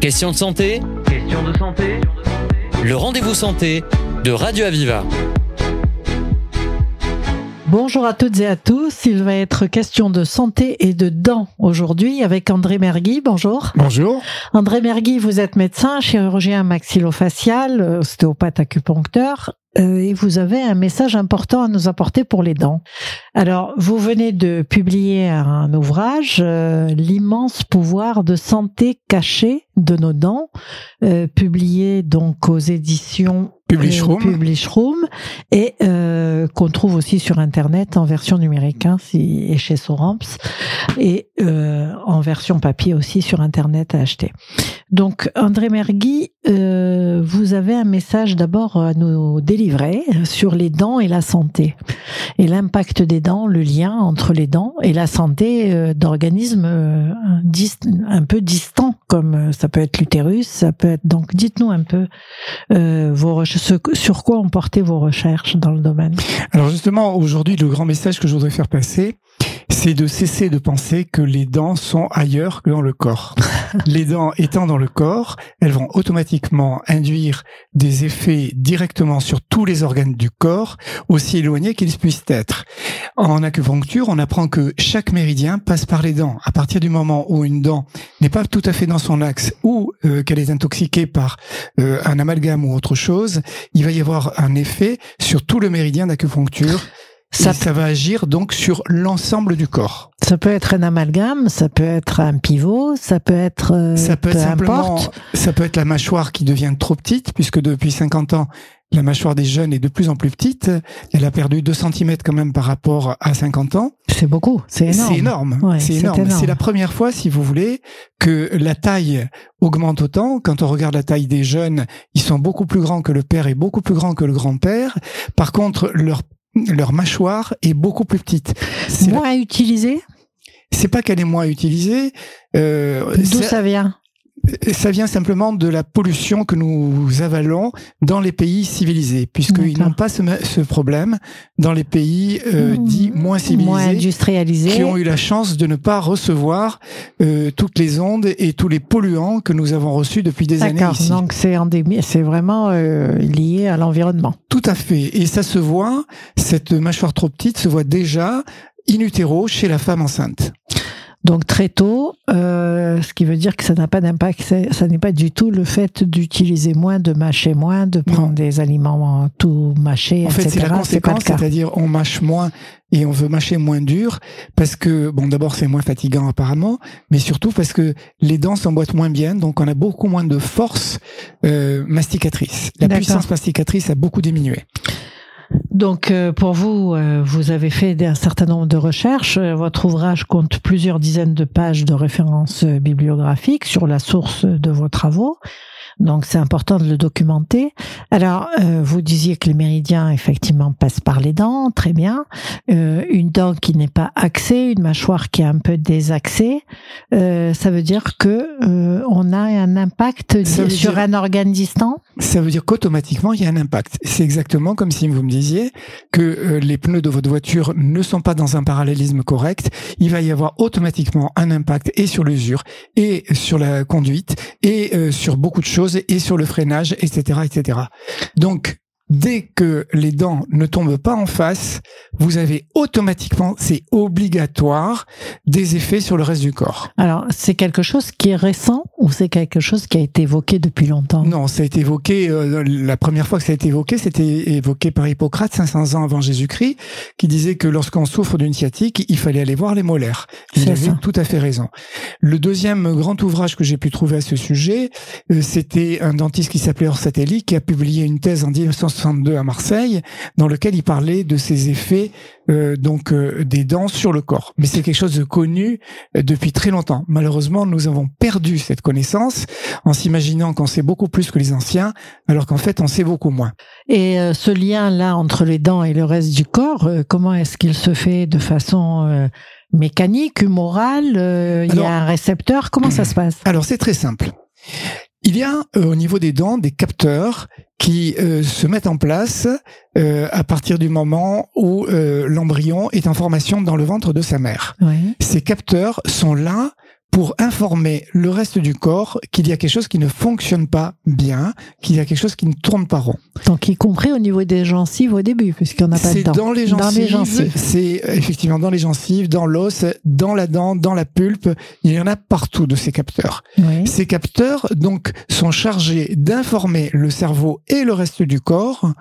Question de santé Question de santé Le rendez-vous santé de Radio Aviva. Bonjour à toutes et à tous. Il va être question de santé et de dents aujourd'hui avec André Mergui. Bonjour. Bonjour. André Mergui, vous êtes médecin, chirurgien maxillofacial, ostéopathe acupuncteur et vous avez un message important à nous apporter pour les dents. Alors, vous venez de publier un ouvrage, euh, L'immense pouvoir de santé caché de nos dents, euh, publié donc aux éditions Publishroom. Publishroom et euh, qu'on trouve aussi sur internet en version numérique hein, si, et chez Soramps et euh, en version papier aussi sur internet à acheter. Donc André Mergui, euh, vous avez un message d'abord à nous délivrer sur les dents et la santé et l'impact des dents, le lien entre les dents et la santé euh, d'organismes euh, un peu distants comme euh, ça peut être l'utérus, ça peut être donc dites-nous un peu euh, vos ce- sur quoi ont porté vos recherches dans le domaine. Alors justement, aujourd'hui, le grand message que je voudrais faire passer, c'est de cesser de penser que les dents sont ailleurs que dans le corps. les dents étant dans le corps, elles vont automatiquement induire des effets directement sur tous les organes du corps, aussi éloignés qu'ils puissent être. En acupuncture, on apprend que chaque méridien passe par les dents. À partir du moment où une dent n'est pas tout à fait dans son axe ou euh, qu'elle est intoxiquée par euh, un amalgame ou autre chose, il va y avoir un effet sur tout le méridien d'acupuncture. Ça, va agir donc sur l'ensemble du corps. ça peut être un amalgame, ça peut être un pivot, ça peut être euh, ça peut peu être simplement, ça peut être la mâchoire qui devient trop petite, puisque depuis 50 ans, la mâchoire des jeunes est de plus en plus petite. Elle a perdu 2 cm quand même par rapport à 50 ans. C'est beaucoup, c'est énorme. C'est énorme. Ouais, c'est énorme. C'est la première fois, si vous voulez, que la taille augmente autant. Quand on regarde la taille des jeunes, ils sont beaucoup plus grands que le père et beaucoup plus grands que le grand-père. Par contre, leur leur mâchoire est beaucoup plus petite. C'est la- Moins utilisé c'est pas qu'elle est moins utilisée. Euh, D'où ça vient? Ça vient simplement de la pollution que nous avalons dans les pays civilisés, puisqu'ils n'ont pas ce, ce problème dans les pays euh, Mmh. dits moins civilisés. Moins industrialisé. qui ont eu la chance de ne pas recevoir euh, toutes les ondes et tous les polluants que nous avons reçus depuis des années ici. donc c'est vraiment euh, lié à l'environnement. Tout à fait. Et ça se voit, cette mâchoire trop petite se voit déjà in utero chez la femme enceinte. Donc très tôt, euh, ce qui veut dire que ça n'a pas d'impact, ça n'est pas du tout le fait d'utiliser moins, de mâcher moins, de prendre Non. des aliments tout mâchés, En fait, etc. c'est la conséquence, c'est-à-dire on mâche moins et on veut mâcher moins dur parce que, bon, d'abord c'est moins fatigant apparemment, mais surtout parce que les dents s'emboîtent moins bien, donc on a beaucoup moins de force euh, masticatrice. La puissance masticatrice a beaucoup diminué. Donc euh, pour vous, euh, vous avez fait un certain nombre de recherches. Euh, Votre ouvrage compte plusieurs dizaines de pages de références bibliographiques sur la source de vos travaux. Donc c'est important de le documenter. Alors euh, vous disiez que les méridiens effectivement passent par les dents, très bien. Euh, une dent qui n'est pas axée, une mâchoire qui est un peu désaxée, euh, ça veut dire que on a un impact sur dire- un organe distant? Ça veut dire qu'automatiquement, il y a un impact. C'est exactement comme si vous me disiez que les pneus de votre voiture ne sont pas dans un parallélisme correct. Il va y avoir automatiquement un impact et sur l'usure, et sur la conduite, et sur beaucoup de choses, et sur le freinage, etc., etc. Donc, dès que les dents ne tombent pas en face, vous avez automatiquement, c'est obligatoire, des effets sur le reste du corps. Alors c'est quelque chose qui est récent ou c'est quelque chose qui a été évoqué depuis longtemps? Non, ça a été évoqué, euh, la première fois que ça a été évoqué, c'était évoqué par Hippocrate 500 ans avant Jésus-Christ, qui disait que lorsqu'on souffre d'une sciatique, il fallait aller voir les molaires. Il avait tout à fait raison. Le deuxième grand ouvrage que j'ai pu trouver à ce sujet, euh, c'était un dentiste qui s'appelait Orsatelli, qui a publié une thèse en 1962 à Marseille, dans lequel il parlait de ces effets euh, donc euh, des dents sur le corps. Mais c'est quelque chose de connu euh, depuis très longtemps. Malheureusement, nous avons perdu cette connaissance en s'imaginant qu'on sait beaucoup plus que les anciens, alors qu'en fait, on sait beaucoup moins. Et ce lien-là entre les dents et le reste du corps, comment est-ce qu'il se fait de façon mécanique, humorale euh, Il y a un récepteur? Comment ça se passe? Alors, c'est très simple. Il y a euh, au niveau des dents des capteurs qui euh, se mettent en place euh, à partir du moment où euh, l'embryon est en formation dans le ventre de sa mère. Ces capteurs sont là pour informer le reste du corps qu'il y a quelque chose qui ne fonctionne pas bien, qu'il y a quelque chose qui ne tourne pas rond. Donc, y compris au niveau des gencives au début, puisqu'il n'y en a pas C'est dans les gencives, c'est euh, effectivement dans les gencives, dans l'os, dans la dent, dans la pulpe. Il y en a partout de ces capteurs. Oui. Ces capteurs, donc, sont chargés d'informer le cerveau et le reste du corps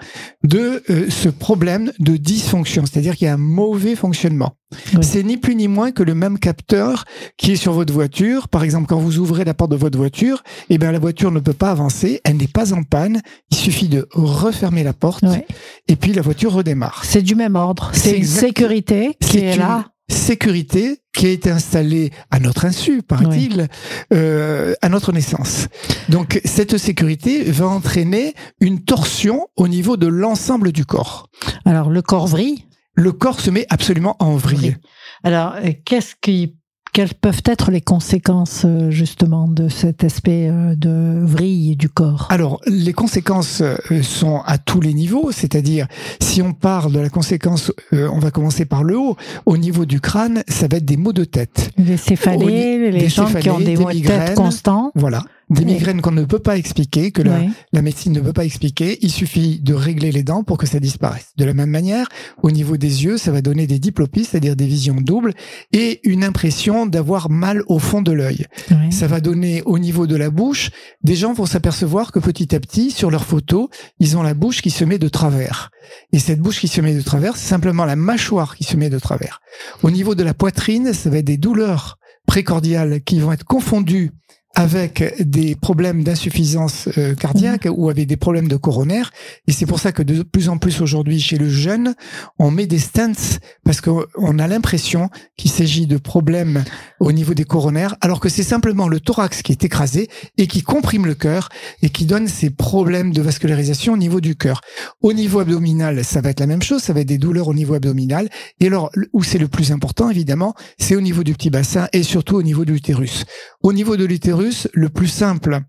de euh, ce problème de dysfonction, c'est-à-dire qu'il y a un mauvais fonctionnement. Oui. C'est ni plus ni moins que le même capteur qui est sur votre voiture. Par exemple, quand vous ouvrez la porte de votre voiture, eh bien, la voiture ne peut pas avancer, elle n'est pas en panne. Il suffit de refermer la porte Ouais. et puis la voiture redémarre. C'est du même ordre. C'est une sécurité qui C'est est une là. sécurité qui a été installée à notre insu, paraît-il, euh, à notre naissance. Donc cette sécurité va entraîner une torsion au niveau de l'ensemble du corps. Alors, le corps vrille? Le corps se met absolument en vrille. Vrille. Alors, euh, qu'est-ce qui, quelles peuvent être les conséquences euh, justement de cet aspect euh, de vrille du corps? Alors, les conséquences euh, sont à tous les niveaux, c'est-à-dire, si on parle de la conséquence, on va commencer par le haut. Au niveau du crâne, ça va être des maux de tête. Les céphalées, les gens qui ont des des maux de tête constants. Voilà. Des migraines qu'on ne peut pas expliquer, que la, médecine ne peut pas expliquer. Il suffit de régler les dents pour que ça disparaisse. De la même manière, au niveau des yeux, ça va donner des diplopies, c'est-à-dire des visions doubles, et une impression d'avoir mal au fond de l'œil. Ça va donner au niveau de la bouche, des gens vont s'apercevoir que petit à petit, sur leurs photos, ils ont la bouche qui se met de travers. Et cette bouche qui se met de travers, c'est simplement la mâchoire qui se met de travers. Au niveau de la poitrine, ça va être des douleurs précordiales qui vont être confondues avec des problèmes d'insuffisance euh, cardiaque ou avec des problèmes de coronaire. Et c'est pour ça que de plus en plus aujourd'hui chez le jeune, on met des stents parce qu'on a l'impression qu'il s'agit de problèmes au niveau des coronaires, alors que c'est simplement le thorax qui est écrasé et qui comprime le cœur et qui donne ces problèmes de vascularisation au niveau du cœur. Au niveau abdominal, ça va être la même chose, ça va être des douleurs au niveau abdominal. Et alors, où c'est le plus important, évidemment, c'est au niveau du petit bassin et surtout au niveau de l'utérus. Au niveau de l'utérus, le plus simple,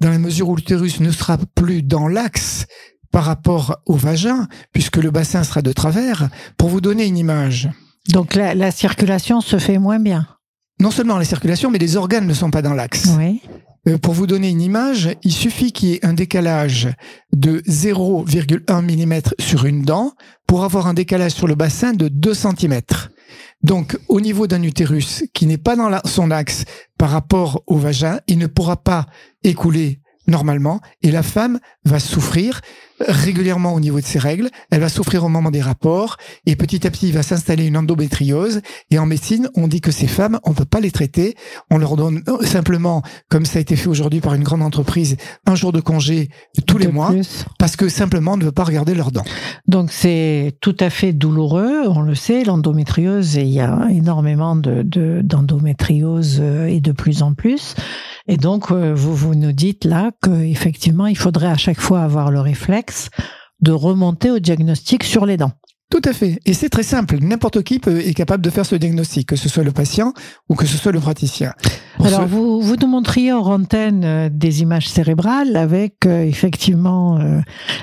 dans la mesure où l'utérus ne sera plus dans l'axe par rapport au vagin, puisque le bassin sera de travers, pour vous donner une image. Donc la, la circulation se fait moins bien. Non seulement la circulation, mais les organes ne sont pas dans l'axe. Oui. Euh, pour vous donner une image, il suffit qu'il y ait un décalage de 0,1 mm sur une dent pour avoir un décalage sur le bassin de 2 cm. Donc, au niveau d'un utérus qui n'est pas dans son axe par rapport au vagin, il ne pourra pas écouler normalement et la femme va souffrir régulièrement au niveau de ses règles, elle va souffrir au moment des rapports et petit à petit il va s'installer une endométriose et en médecine on dit que ces femmes on peut pas les traiter, on leur donne euh, simplement comme ça a été fait aujourd'hui par une grande entreprise un jour de congé tous les De mois plus. parce que simplement on ne veut pas regarder leurs dents. Donc c'est tout à fait douloureux, on le sait, l'endométriose, et il y a énormément de, de- d'endométriose euh, et de plus en plus. Et donc euh, vous, vous nous dites là qu'effectivement il faudrait à chaque fois avoir le réflexe de remonter au diagnostic sur les dents. Tout à fait. Et c'est très simple. N'importe qui peut, est capable de faire ce diagnostic, que ce soit le patient ou que ce soit le praticien. Pour Alors ce- vous, vous nous montriez hors antenne euh, des images cérébrales avec euh, effectivement euh,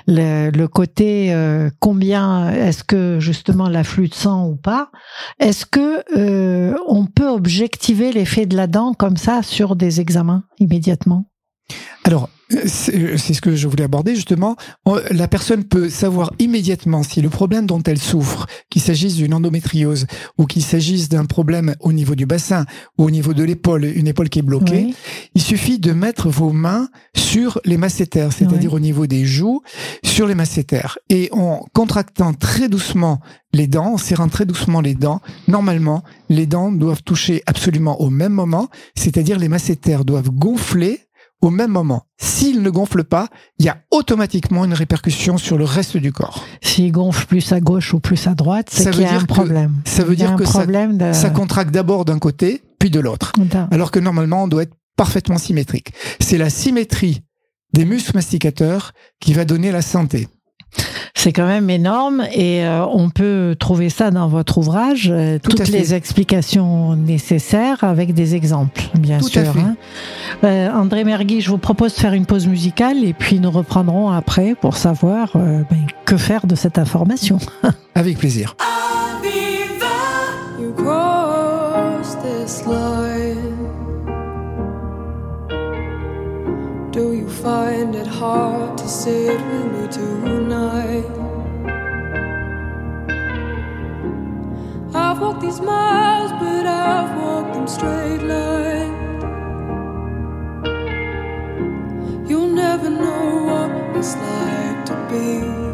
le, le côté combien est-ce que justement l'afflux de sang ou pas. Est-ce que on peut objectiver l'effet de la dent comme ça sur des examens immédiatement? Alors, c'est ce que je voulais aborder justement. La personne peut savoir immédiatement si le problème dont elle souffre, qu'il s'agisse d'une endométriose ou qu'il s'agisse d'un problème au niveau du bassin ou au niveau de l'épaule, une épaule qui est bloquée, Oui. il suffit de mettre vos mains sur les masséters, c'est-à-dire au niveau des joues, sur les masséters. Et en contractant très doucement les dents, en serrant très doucement les dents, normalement, les dents doivent toucher absolument au même moment, c'est-à-dire les masséters doivent gonfler au même moment. S'ils ne gonflent pas, il y a automatiquement une répercussion sur le reste du corps. S'il gonfle plus à gauche ou plus à droite, c'est Ça qu'il y a un que- problème. ça veut dire que ça- problème de... Ça contracte d'abord d'un côté, puis de l'autre. Alors que normalement on doit être parfaitement symétrique. C'est la symétrie des muscles masticateurs qui va donner la santé. C'est quand même énorme et euh, on peut trouver ça dans votre ouvrage, euh, Tout toutes les explications nécessaires avec des exemples, bien Tout sûr. hein. Euh, André Mergui, je vous propose de faire une pause musicale et puis nous reprendrons après pour savoir euh, ben, que faire de cette information. Avec plaisir. You cross this line Do you find it hard to sit with me tonight? I've walked these miles, but I've walked them straight line. You'll never know what it's like to be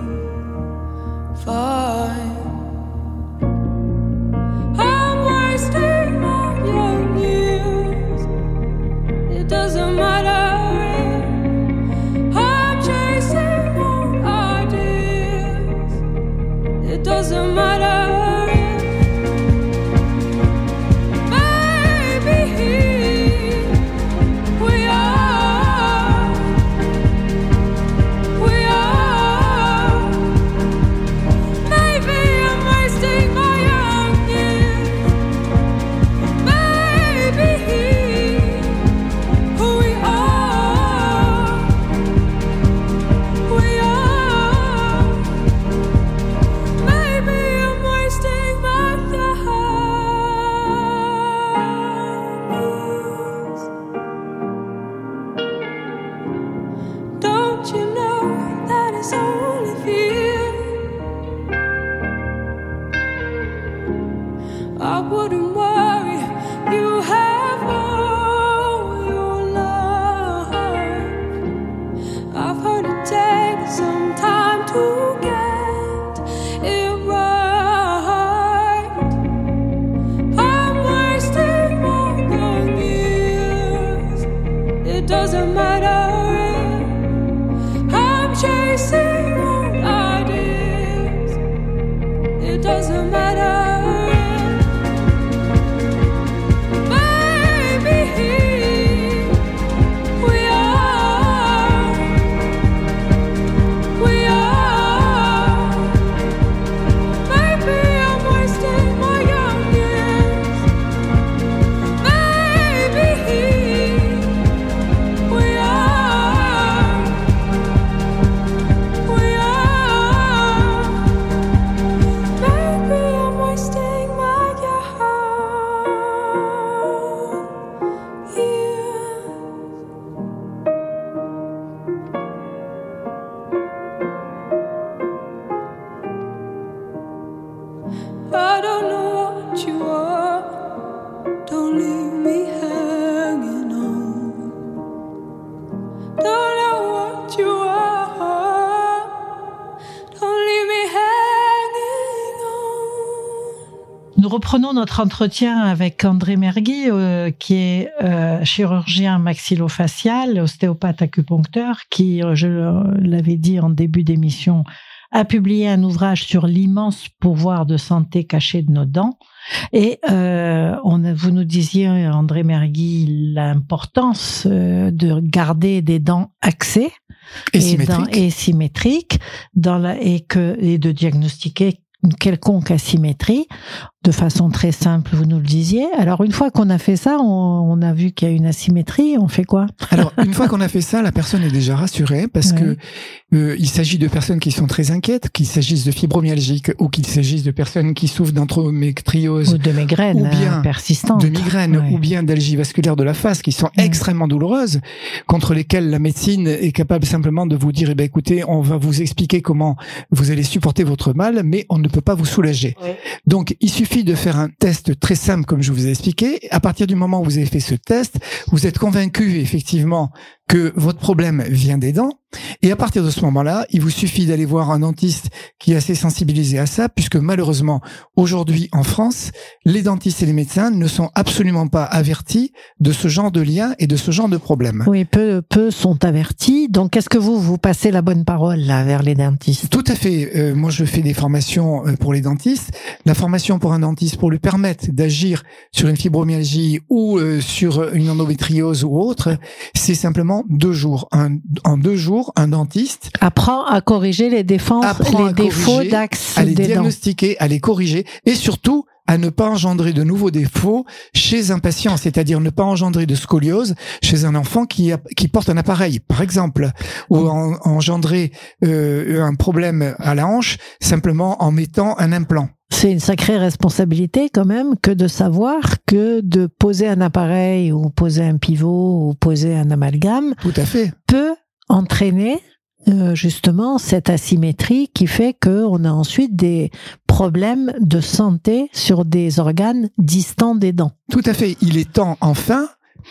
It doesn't matter. I'm chasing old ideas. It doesn't matter. Reprenons notre entretien avec André Mergui, euh, qui est euh, chirurgien maxillofacial, ostéopathe acupuncteur, qui, euh, je l'avais dit en début d'émission, a publié un ouvrage sur l'immense pouvoir de santé caché de nos dents. Et euh, on, vous nous disiez, André Mergui, l'importance de garder des dents axées Et et, symétrique. dans- et symétriques dans la, et, que, et de diagnostiquer une quelconque asymétrie de façon très simple, vous nous le disiez. Alors une fois qu'on a fait ça, on, on a vu qu'il y a une asymétrie, on fait quoi? Alors, une fois qu'on a fait ça, la personne est déjà rassurée parce Ouais. que euh, il s'agit de personnes qui sont très inquiètes, qu'il s'agisse de fibromyalgiques ou qu'il s'agisse de personnes qui souffrent d'endométriose Ou de migraines ou bien euh, persistantes. de migraines Ouais. ou bien d'algie vasculaire de la face qui sont Ouais. extrêmement douloureuses, contre lesquelles la médecine est capable simplement de vous dire, eh ben, écoutez, on va vous expliquer comment vous allez supporter votre mal, mais on ne peut pas vous soulager. Donc, il suffit de faire un test très simple, comme je vous ai expliqué. À partir du moment où vous avez fait ce test, vous êtes convaincu, effectivement, que votre problème vient des dents. Et à partir de ce moment-là, il vous suffit d'aller voir un dentiste qui est assez sensibilisé à ça, puisque malheureusement, aujourd'hui en France, les dentistes et les médecins ne sont absolument pas avertis de ce genre de lien et de ce genre de problème. Oui, peu, peu sont avertis. Donc, est-ce que vous, vous passez la bonne parole là vers les dentistes? Tout à fait. Euh, moi, je fais des formations euh, pour les dentistes. La formation pour un dentiste, pour lui permettre d'agir sur une fibromyalgie ou euh, sur une endométriose ou autre, c'est simplement deux jours. Un- en deux jours, un dentiste Apprend à corriger les défenses, les défauts d'axe à les dents. diagnostiquer, à les corriger et surtout à ne pas engendrer de nouveaux défauts chez un patient, c'est-à-dire ne pas engendrer de scoliose chez un enfant qui, a- qui porte un appareil, par exemple, ou en- engendrer euh, un problème à la hanche simplement en mettant un implant. C'est une sacrée responsabilité quand même que de savoir que de poser un appareil ou poser un pivot ou poser un amalgame Tout à fait. peut entraîner euh, justement cette asymétrie qui fait qu'on a ensuite des problèmes de santé sur des organes distants des dents. Tout à fait. Il est temps enfin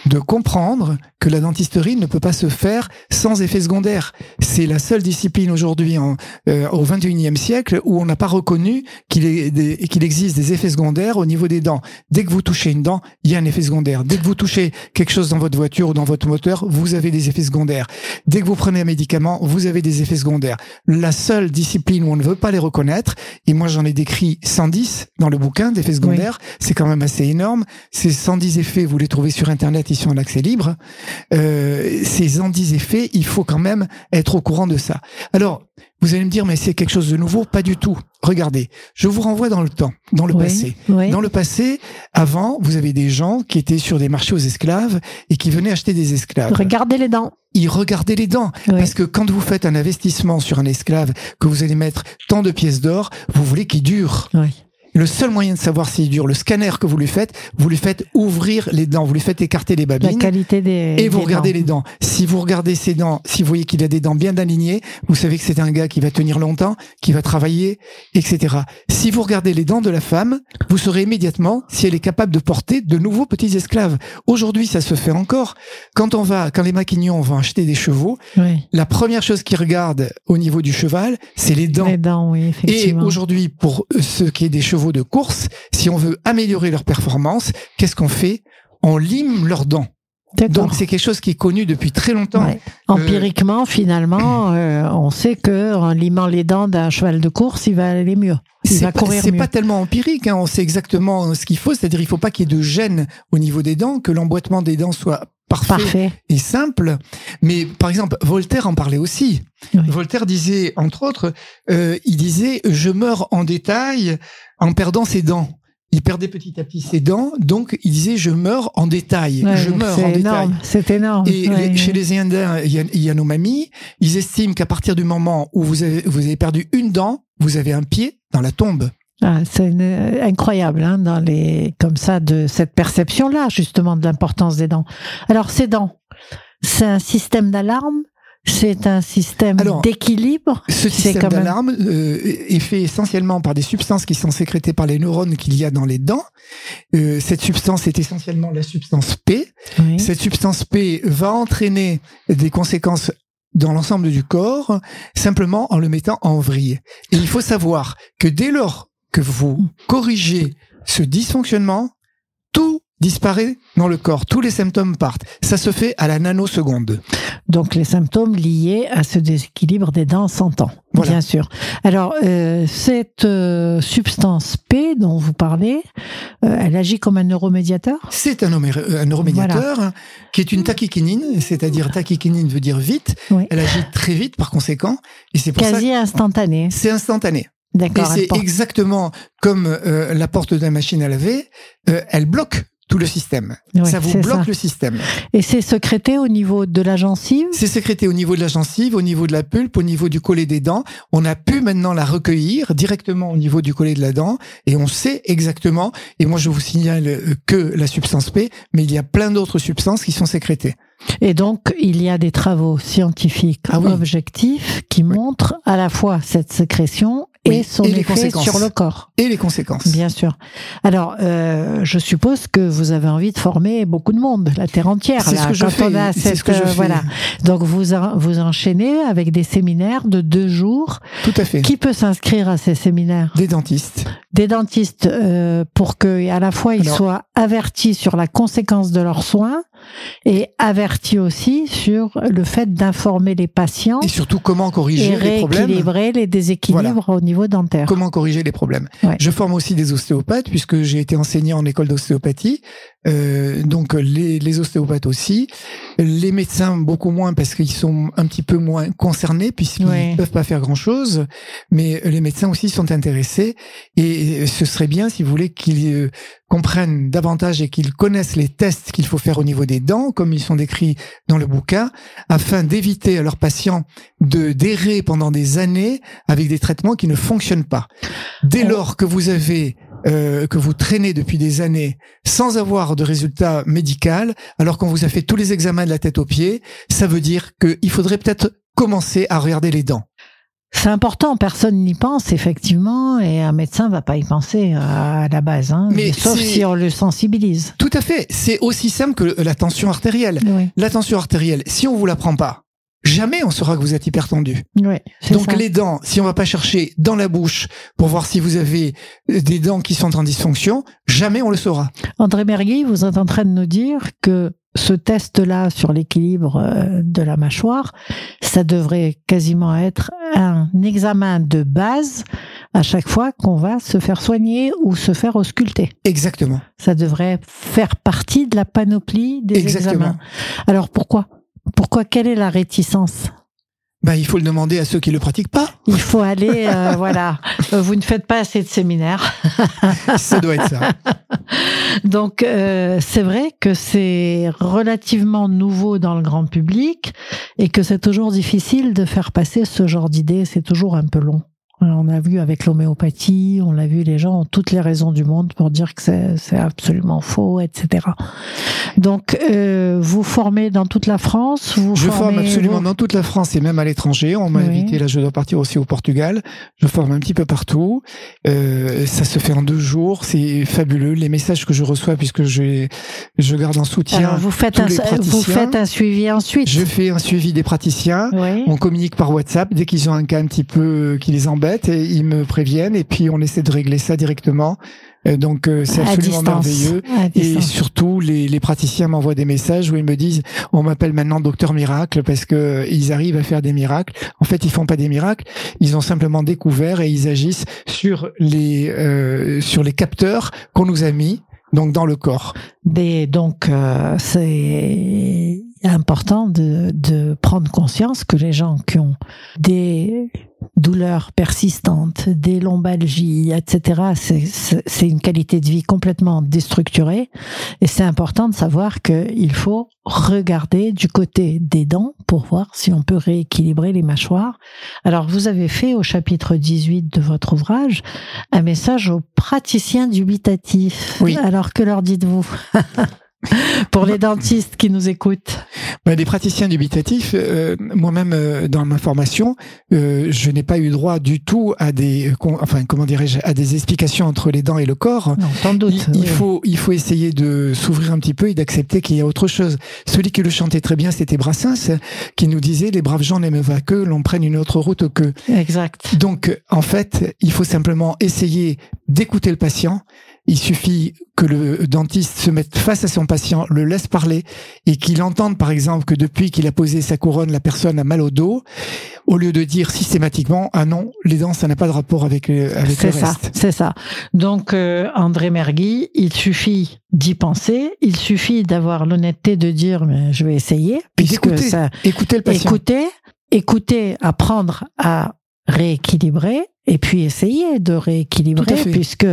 de comprendre que la dentisterie ne peut pas se faire sans effets secondaires. C'est la seule discipline aujourd'hui en, euh, au 21e siècle où on n'a pas reconnu qu'il existe des effets secondaires au niveau des dents. Dès que vous touchez une dent, il y a un effet secondaire. Dès que vous touchez quelque chose dans votre voiture ou dans votre moteur, vous avez des effets secondaires. Dès que vous prenez un médicament, vous avez des effets secondaires. La seule discipline où on ne veut pas les reconnaître, et moi j'en ai décrit 110 dans le bouquin d'effets secondaires, c'est quand même assez énorme. Ces 110 effets, vous les trouvez sur Internet, ils sont en accès libre. Euh, ces 110 effets, il faut quand même être au courant de ça. Alors, vous allez me dire, mais c'est quelque chose de nouveau? Pas du tout. Regardez, je vous renvoie dans le temps, dans le Oui, passé. oui. Dans le passé, avant, vous avez des gens qui étaient sur des marchés aux esclaves et qui venaient acheter des esclaves. Regardez les dents. Ils regardaient les dents. Oui. Parce que quand vous faites un investissement sur un esclave, que vous allez mettre tant de pièces d'or, vous voulez qu'il dure. Oui. Le seul moyen de savoir s'il dure, le scanner que vous lui faites, vous lui faites ouvrir les dents, vous lui faites écarter les La babines. qualité des Et vous des regardez dents. les dents. Si vous regardez ses dents, si vous voyez qu'il a des dents bien alignées, vous savez que c'est un gars qui va tenir longtemps, qui va travailler, etc. Si vous regardez les dents de la femme, vous saurez immédiatement si elle est capable de porter de nouveaux petits esclaves. Aujourd'hui, ça se fait encore. Quand on va, quand les maquignons vont acheter des chevaux, Oui. la première chose qu'ils regardent au niveau du cheval, c'est les dents. Les dents, oui, Et effectivement. aujourd'hui, pour ce qui est des chevaux de course, si on veut améliorer leur performance, qu'est-ce qu'on fait? On lime leurs dents. Donc c'est quelque chose qui est connu depuis très longtemps. Ouais. Empiriquement, finalement, euh, on sait que en limant les dents d'un cheval de course, il va aller mieux. C'est pas, pas tellement empirique, hein. on sait exactement ce qu'il faut, c'est-à-dire il faut pas qu'il y ait de gêne au niveau des dents, que l'emboîtement des dents soit parfait, Parfait. et simple. Mais par exemple, Voltaire en parlait aussi. Oui. Voltaire disait, entre autres, euh, il disait je meurs en détail en perdant ses dents. Il perdait petit à petit ses dents, donc il disait je meurs en détail. Ouais, je meurs en c'est détail. énorme. C'est énorme. Et Ouais, les- chez ouais. les Indiens, il y a, il y a nos mamies, ils estiment qu'à partir du moment où vous avez, vous avez perdu une dent, vous avez un pied dans la tombe. Ah, c'est euh, incroyable, hein, dans les, comme ça, de cette perception-là, justement, de l'importance des dents. Alors, ces dents, c'est un système d'alarme, c'est un système d'équilibre? Ce système même- d'alarme euh, est fait essentiellement par des substances qui sont sécrétées par les neurones qu'il y a dans les dents. Euh, cette substance est essentiellement la substance P. Oui. Cette substance P va entraîner des conséquences dans l'ensemble du corps, simplement en le mettant en vrille. Et il faut savoir que dès lors que vous corrigez ce dysfonctionnement, tout disparaît dans le corps, tous les symptômes partent. Ça se fait à la nanoseconde. Donc, les symptômes liés à ce déséquilibre des dents s'entend, Voilà. bien sûr. Alors, euh, cette euh, substance P dont vous parlez, euh, elle agit comme un neuromédiateur? C'est un, un neuromédiateur hein, qui est une tachykinine, c'est-à-dire tachykinine veut dire vite. Oui. Elle agit très vite par conséquent, et c'est pour ça Quasi instantané. c'est instantané. Et D'accord. c'est elle porte- exactement comme euh, la porte d'une machine à laver, euh, elle bloque tout le système. Ouais, ça vous c'est bloque ça. le système. Et c'est sécrété au niveau de la gencive? C'est sécrété au niveau de la gencive, au niveau de la pulpe, au niveau du collet des dents. On a pu maintenant la recueillir directement au niveau du collet de la dent et on sait exactement, et moi je vous signale euh, que la substance P, mais il y a plein d'autres substances qui sont sécrétées. Et donc, il y a des travaux scientifiques Ah oui. objectifs qui montrent à la fois cette sécrétion et son et les effet conséquences. sur le corps. Et les conséquences. Bien sûr. Alors, euh, je suppose que vous avez envie de former beaucoup de monde, la terre entière. C'est ce que je fais. cette, ce que je euh, fais. voilà. Donc, vous en- vous enchaînez avec des séminaires de deux jours. Tout à fait. Qui peut s'inscrire à ces séminaires? Des dentistes. Des dentistes euh, pour que à la fois ils Alors- soient avertis sur la conséquence de leurs soins et avertit aussi sur le fait d'informer les patients Et surtout, comment corriger et les problèmes rééquilibrer les déséquilibres au niveau dentaire. Comment corriger les problèmes Ouais. Je forme aussi des ostéopathes puisque j'ai été enseignant en école d'ostéopathie. Euh, donc les, les ostéopathes aussi, les médecins beaucoup moins parce qu'ils sont un petit peu moins concernés puisqu'ils Ouais. peuvent pas faire grand chose. Mais les médecins aussi sont intéressés et ce serait bien, si vous voulez, qu'ils euh, comprennent davantage et qu'ils connaissent les tests qu'il faut faire au niveau des dents, comme ils sont décrits dans le bouquin, afin d'éviter à leurs patients de d'errer pendant des années avec des traitements qui ne fonctionnent pas. Dès lors que vous avez euh, que vous traînez depuis des années sans avoir de résultat médical, alors qu'on vous a fait tous les examens de la tête aux pieds, ça veut dire qu'il faudrait peut-être commencer à regarder les dents. C'est important, personne n'y pense effectivement, et un médecin va pas y penser à la base, hein, Mais sauf si on le sensibilise. Tout à fait. C'est aussi simple que la tension artérielle. Oui, La tension artérielle, si on vous la prend pas, jamais on saura que vous êtes hypertendu. Donc ça. les dents, si on va pas chercher dans la bouche pour voir si vous avez euh, des dents qui sont en dysfonction, jamais on le saura. André Mergui, vous êtes en train de nous dire que ce test-là sur l'équilibre euh, de la mâchoire, ça devrait quasiment être un examen de base à chaque fois qu'on va se faire soigner ou se faire ausculter. Exactement. Ça devrait faire partie de la panoplie des Exactement. examens. Alors pourquoi? Pourquoi Quelle est la réticence? Bah, il faut le demander à ceux qui le pratiquent pas. Il faut aller, euh, voilà. Euh, Vous ne faites pas assez de séminaires. Ça doit être ça. Donc euh, c'est vrai que c'est relativement nouveau dans le grand public et que c'est toujours difficile de faire passer ce genre d'idée. C'est toujours un peu long. On a vu avec l'homéopathie, on l'a vu, les gens ont toutes les raisons du monde pour dire que c'est absolument faux, etc. Donc, euh, vous formez dans toute la France vous Je forme formez- absolument vous- dans toute la France et même à l'étranger. On m'a Oui. invité, là je dois partir aussi au Portugal. Je forme un petit peu partout. Euh, ça se fait en deux jours. C'est fabuleux. Les messages que je reçois, puisque je, je garde en soutien, Alors, vous faites, tous un, les vous praticiens. faites un suivi ensuite. je fais un suivi des praticiens. Oui. On communique par WhatsApp dès qu'ils ont un cas un petit peu qui les embête et ils me préviennent et puis on essaie de régler ça directement. Euh, Donc euh, c'est absolument distance. merveilleux. Et surtout, les, les praticiens m'envoient des messages où ils me disent on m'appelle maintenant docteur miracle parce que euh, ils arrivent à faire des miracles. En fait, ils font pas des miracles, ils ont simplement découvert et ils agissent sur les euh, sur les capteurs qu'on nous a mis donc dans le corps. Des, donc, euh, c'est important de, de prendre conscience que les gens qui ont des douleurs persistantes, des lombalgies, etc., c'est- une qualité de vie complètement déstructurée. Et c'est important de savoir qu'il faut regarder du côté des dents pour voir si on peut rééquilibrer les mâchoires. Alors, vous avez fait au chapitre 18 de votre ouvrage un message aux praticiens dubitatifs. Oui. Alors, que leur dites-vous? Pour les dentistes qui nous écoutent. Ben, des praticiens dubitatifs, euh, moi-même euh, dans ma formation, euh, je n'ai pas eu droit du tout à des, euh, enfin comment dirais-je, à des explications entre les dents et le corps. Non, sans Il, doute. il oui. faut, il faut essayer de s'ouvrir un petit peu et d'accepter qu'il y a autre chose. Celui qui le chantait très bien, c'était Brassens, qui nous disait les braves gens n'aiment pas que l'on prenne une autre route que. Exact. Donc, en fait, il faut simplement essayer d'écouter le patient. Il suffit que le dentiste se mette face à son patient, le laisse parler et qu'il entende, par exemple, que depuis qu'il a posé sa couronne, la personne a mal au dos, au lieu de dire systématiquement, ah non, les dents, ça n'a pas de rapport avec, euh, avec le ça, reste. c'est ça. Donc, euh, André Mergui, il suffit d'y penser, il suffit d'avoir l'honnêteté de dire, mais je vais essayer, Et puisque ça, écouter le patient. écouter, écouter, apprendre à rééquilibrer et puis essayer de rééquilibrer puisque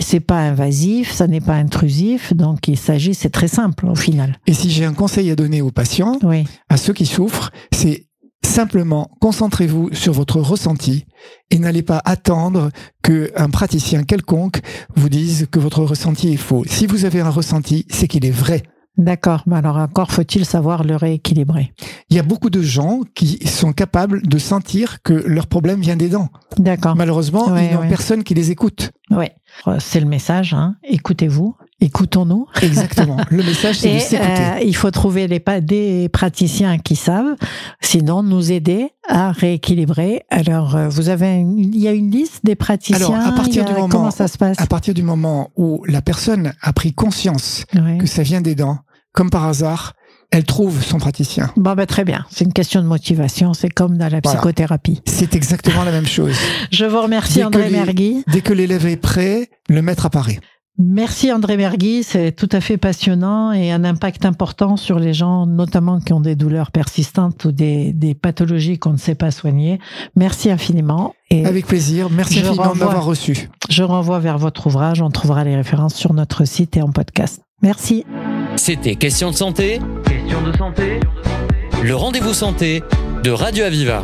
c'est pas invasif, ça n'est pas intrusif, donc il s'agit, c'est très simple au final. Et si j'ai un conseil à donner aux patients, Oui, à ceux qui souffrent, c'est simplement concentrez-vous sur votre ressenti et n'allez pas attendre que un praticien quelconque vous dise que votre ressenti est faux. Si vous avez un ressenti, c'est qu'il est vrai. D'accord. Mais alors encore faut-il savoir le rééquilibrer. Il y a beaucoup de gens qui sont capables de sentir que leur problème vient des dents. D'accord. Malheureusement, Ouais, ils n'ont ouais. personne qui les écoute. Ouais, Euh, c'est le message. Hein. Écoutez-vous, écoutons-nous. Exactement. Le message, c'est de s'écouter. euh, il faut trouver les, des praticiens qui savent, sinon nous aider à rééquilibrer. Alors, euh, vous avez, une- il y a une liste des praticiens? Alors, à partir il a- du moment- comment ça se passe? À partir du moment où la personne a pris conscience que ça vient des dents, comme par hasard, elle trouve son praticien. Bon, ben, très bien. C'est une question de motivation. C'est comme dans la Voilà. psychothérapie. C'est exactement la même chose. Je vous remercie, Dès André Mergui. Dès que l'élève est prêt, le maître apparaît. Merci, André Mergui. C'est tout à fait passionnant et un impact important sur les gens, notamment qui ont des douleurs persistantes ou des, des pathologies qu'on ne sait pas soigner. Merci infiniment. Et Avec plaisir. Merci infiniment de m'avoir reçu. je renvoie vers votre ouvrage. On trouvera les références sur notre site et en podcast. Merci. C'était Question de santé. Question de santé. Le rendez-vous santé de Radio Aviva.